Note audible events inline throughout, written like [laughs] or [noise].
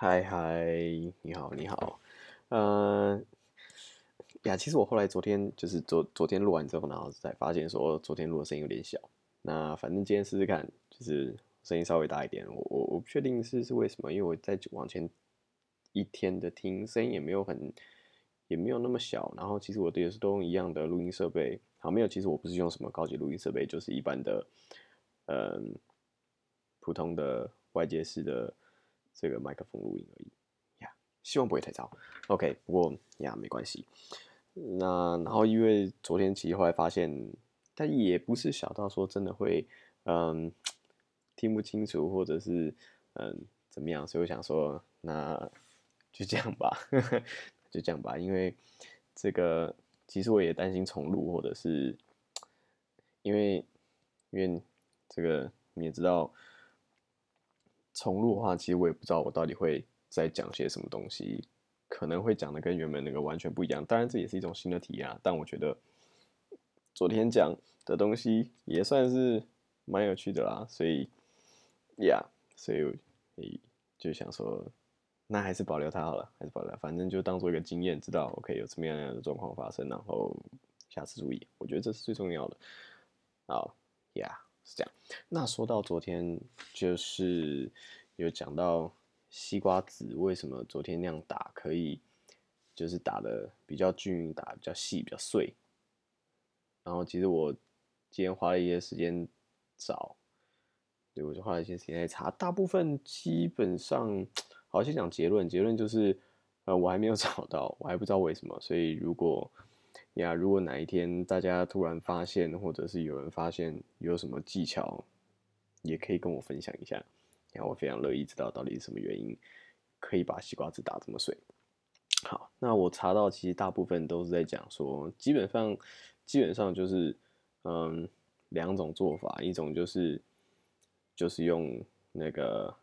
嗨嗨，你好你好，呃呀，其实我后来昨天就是昨昨天录完之后，然后才发现说昨天录的声音有点小。那反正今天试试看，就是声音稍微大一点。我我我不确定是是为什么，因为我在往前一天的听声音也没有很也没有那么小。然后其实我也是都用一样的录音设备，好没有，其实我不是用什么高级录音设备，就是一般的嗯普通的外接式的。这个麦克风录音而已呀，希望不会太糟。OK，不过呀没关系。那然后因为昨天其实后来发现，但也不是小到说真的会嗯听不清楚或者是嗯怎么样，所以我想说那就这样吧，[laughs] 就这样吧。因为这个其实我也担心重录，或者是因为因为这个你也知道。重录的话，其实我也不知道我到底会在讲些什么东西，可能会讲的跟原本那个完全不一样。当然这也是一种新的体验，啊但我觉得昨天讲的东西也算是蛮有趣的啦。所以呀，所以就想说，那还是保留它好了，还是保留，反正就当做一个经验，知道 OK 有什么样样的状况发生，然后下次注意。我觉得这是最重要的。好，Yeah。是这样，那说到昨天，就是有讲到西瓜籽为什么昨天那样打可以，就是打的比较均匀，打比较细，比较碎。然后其实我今天花了一些时间找，对，我就花了一些时间在查，大部分基本上，好，先讲结论，结论就是，呃，我还没有 [laughs] 找到，我还不知道为什么，所以如果。呀，如果哪一天大家突然发现，或者是有人发现有什么技巧，也可以跟我分享一下。然后我非常乐意知道到底是什么原因可以把西瓜汁打这么碎。好，那我查到其实大部分都是在讲说，基本上基本上就是嗯两种做法，一种就是就是用那个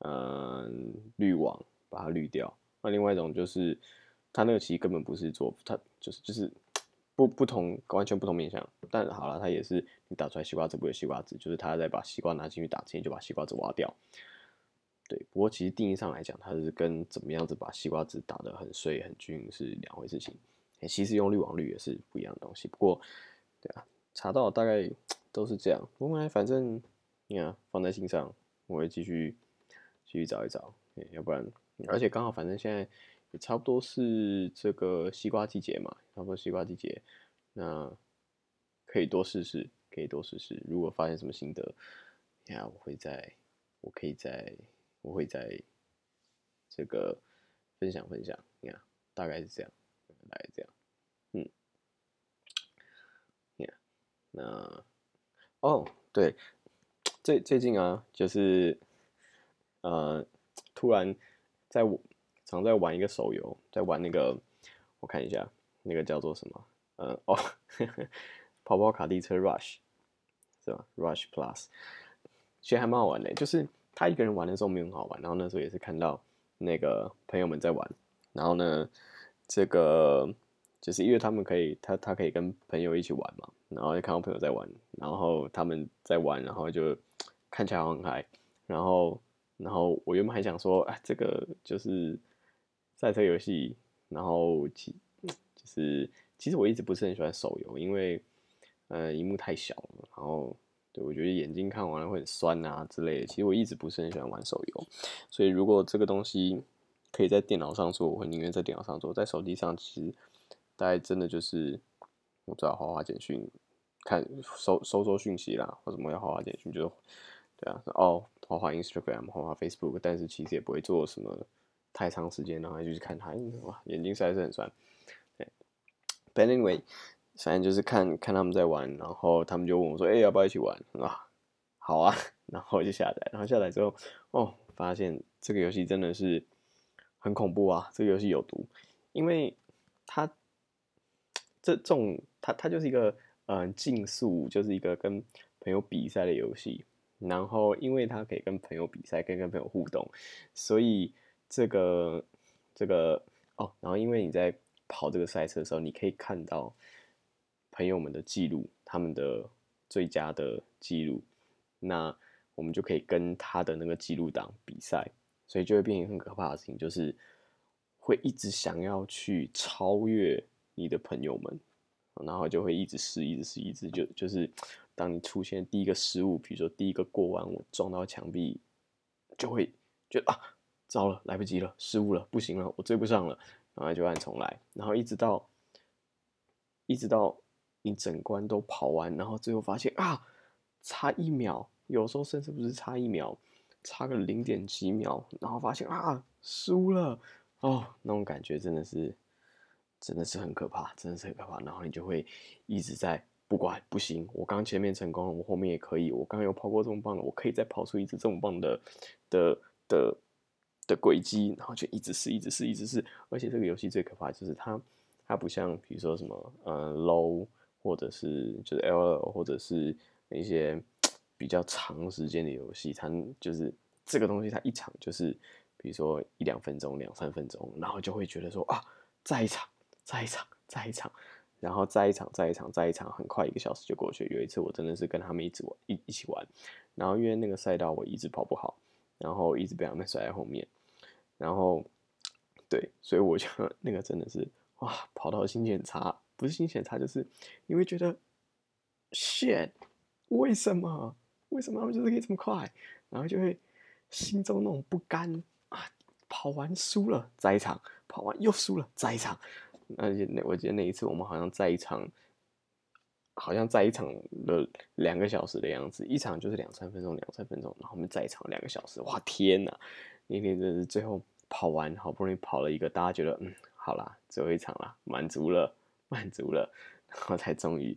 嗯滤网把它滤掉，那另外一种就是它那个其实根本不是做，它就是就是。不不同，完全不同面向。但好了，它也是你打出来西瓜汁不会西瓜汁，就是他在把西瓜拿进去打之前就把西瓜汁挖掉。对，不过其实定义上来讲，它是跟怎么样子把西瓜汁打得很碎很均匀是两回事情。其实用滤网滤也是不一样的东西。不过，对啊，查到大概都是这样。不过反正你看放在心上，我会继续继续找一找。要不然，而且刚好反正现在。也差不多是这个西瓜季节嘛，差不多西瓜季节，那可以多试试，可以多试试。如果发现什么心得，呀，我会在，我可以在，我会在这个分享分享。你看，大概是这样，大概这样，嗯，呀，那哦，对，最最近啊，就是呃，突然在我。常在玩一个手游，在玩那个，我看一下，那个叫做什么？嗯，哦，[laughs] 跑跑卡丁车 Rush，是吧？Rush Plus，其实还蛮好玩的。就是他一个人玩的时候没有很好玩，然后那时候也是看到那个朋友们在玩，然后呢，这个就是因为他们可以，他他可以跟朋友一起玩嘛，然后就看到朋友在玩，然后他们在玩，然后就看起来很嗨，然后然后我原本还想说，哎，这个就是。赛车游戏，然后其就是其实我一直不是很喜欢手游，因为呃荧幕太小了，然后对我觉得眼睛看完了会很酸啊之类的。其实我一直不是很喜欢玩手游，所以如果这个东西可以在电脑上做，我会宁愿在电脑上做。在手机上，其实大概真的就是我知道花花简讯，看收收收讯息啦，或什么要花花简讯，就对啊，哦滑滑 Instagram，滑滑 Facebook，但是其实也不会做什么。太长时间，然后就去看他，哇，眼睛实在是很酸。对，But anyway，反正就是看看他们在玩，然后他们就问我说：“哎，要不要一起玩？”啊，好啊，然后就下载，然后下载之后，哦，发现这个游戏真的是很恐怖啊！这个游戏有毒，因为它这种，它它就是一个嗯竞速，就是一个跟朋友比赛的游戏。然后，因为它可以跟朋友比赛，可以跟朋友互动，所以。这个这个哦，然后因为你在跑这个赛车的时候，你可以看到朋友们的记录，他们的最佳的记录，那我们就可以跟他的那个记录档比赛。所以就会变成很可怕的事情，就是会一直想要去超越你的朋友们，然后就会一直试，一直试，一直就就是当你出现第一个失误，比如说第一个过弯我撞到墙壁，就会觉得啊，糟了，来不及了，失误了，不行了，我追不上了，然后就按重来，然后一直到一直到你整关都跑完，然后最后发现啊，差一秒，有时候甚至不是差一秒。差个零点几秒，然后发现啊输了哦，那种感觉真的是真的是很可怕，真的是很可怕。然后你就会一直在不管不行，我刚前面成功了，我后面也可以，我刚刚有跑过这么棒的，我可以再跑出一次这么棒的的的的轨迹，然后就一直试，一直试，一直试。而且这个游戏最可怕就是它它不像比如说什么呃 low 或者是就是 L 或者是一些。比较长时间的游戏，它就是这个东西，它一场就是，比如说一两分钟、两三分钟，然后就会觉得说啊，再一场，再一场，再一场，然后再一场，再一场，再一场，很快一个小时就过去。有一次我真的是跟他们一直玩一一起玩，然后因为那个赛道我一直跑不好，然后一直被他们甩在后面，然后对，所以我就那个真的是哇，跑到心情很差，不是心情很差，就是因为觉得 shit，为什么？为什么他们就是可以这么快？然后就会心中那种不甘啊！跑完输了，再一场；跑完又输了，再一场。而且那我记得那一次我们好像在一场，好像在一场了两个小时的样子，一场就是两三分钟，两三分钟，然后我们再一场两个小时。哇天哪！那天真是最后跑完，好不容易跑了一个，大家觉得嗯，好啦，最后一场啦，满足了，满足了，然后才终于，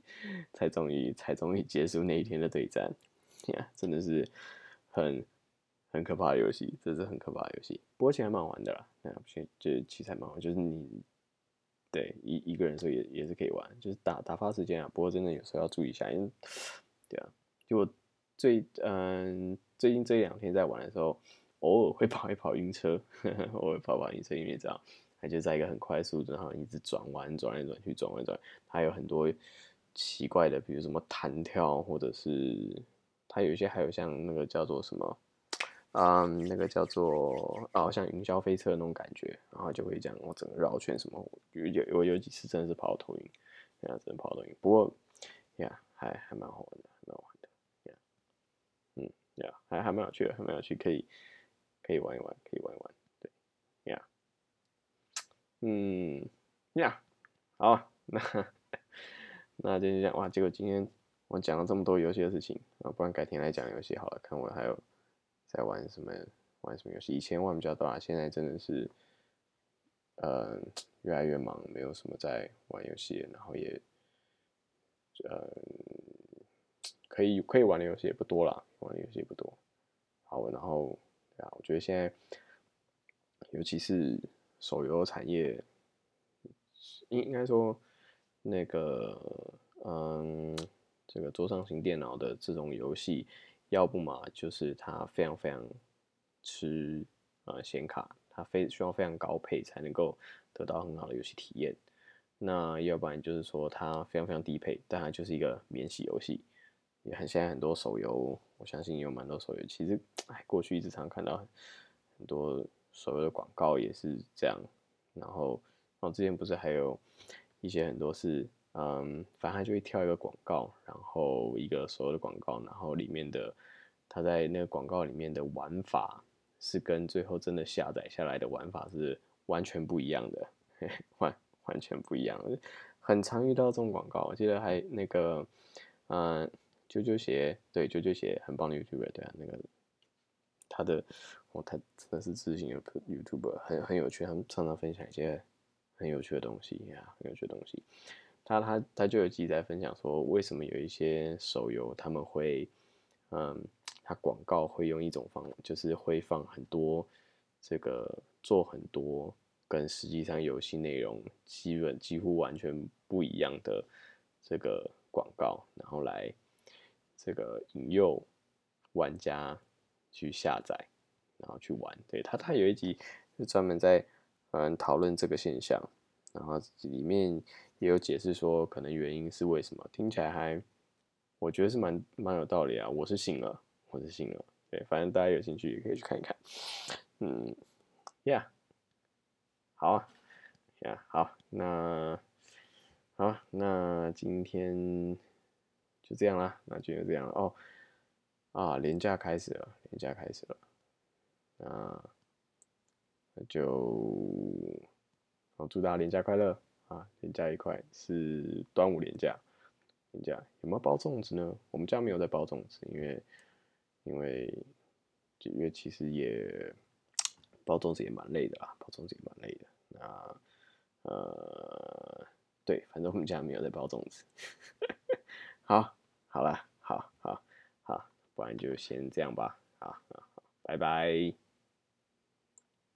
才终于，才终于结束那一天的对战。呀，真的是很很可怕的游戏，这是很可怕的游戏。不过其实还蛮玩的啦，那其实其实还蛮好，就是你对一一个人的时候也也是可以玩，就是打打发时间啊。不过真的有时候要注意一下，因为对啊，就最嗯最近这两天在玩的时候，偶尔会跑一跑晕车，[laughs] 偶尔跑跑晕车，因为这样，它就在一个很快速度，然后一直转弯转来转去，转弯转，它有很多奇怪的，比如什么弹跳或者是。它有一些还有像那个叫做什么，嗯，那个叫做哦，像云霄飞车那种感觉，然后就会这样我整个绕圈什么，有有我有几次真的是跑到头晕，这样真的跑到头晕。不过呀，还还蛮好玩的，蛮好玩的，呀，嗯，呀，还还蛮有趣的，还蛮有趣，可以可以玩一玩，可以玩一玩，对，呀，嗯，呀，好，那那就这样哇，结果今天。我讲了这么多游戏的事情啊，不然改天来讲游戏好了。看我还有在玩什么玩什么游戏。以前玩比较多啊，现在真的是呃越来越忙，没有什么在玩游戏，然后也呃可以可以玩的游戏也不多了，玩的游戏不多。好，然后啊，我觉得现在尤其是手游产业，应应该说那个嗯。这个桌上型电脑的这种游戏，要不嘛就是它非常非常吃呃显卡，它非需要非常高配才能够得到很好的游戏体验。那要不然就是说它非常非常低配，但它就是一个免洗游戏。也很现在很多手游，我相信也有蛮多手游。其实哎，过去一直常看到很多手游的广告也是这样。然后，然后之前不是还有一些很多是。嗯，反正就会跳一个广告，然后一个所有的广告，然后里面的他在那个广告里面的玩法是跟最后真的下载下来的玩法是完全不一样的，[laughs] 完完全不一样。很常遇到这种广告，我记得还那个，嗯，啾啾鞋，对，啾啾鞋很棒的 YouTuber，对啊，那个他的，哦，他真的是自信 YouTuber，很很有趣，他们常常分享一些很有趣的东西呀，很有趣的东西。他他他就有记在分享说，为什么有一些手游他们会，嗯，他广告会用一种方，就是会放很多这个做很多跟实际上游戏内容基本几乎完全不一样的这个广告，然后来这个引诱玩家去下载，然后去玩。对他他有一集是专门在嗯讨论这个现象，然后里面。也有解释说，可能原因是为什么？听起来还，我觉得是蛮蛮有道理啊。我是信了，我是信了。对，反正大家有兴趣也可以去看一看。嗯，Yeah，好啊，Yeah，好，那好，那今天就这样啦，那就这样哦。啊，年假开始了，年假开始了，那那就好，祝大家年假快乐啊！年假愉快，是端午年假。年假有没有包粽子呢？我们家没有在包粽子，因为因为因为其实也包粽子也蛮累的啊，包粽子也蛮累的。那呃，对，反正我们家没有在包粽子。[laughs] 好，好了，好好好。不然就先这样吧，好，好，拜拜。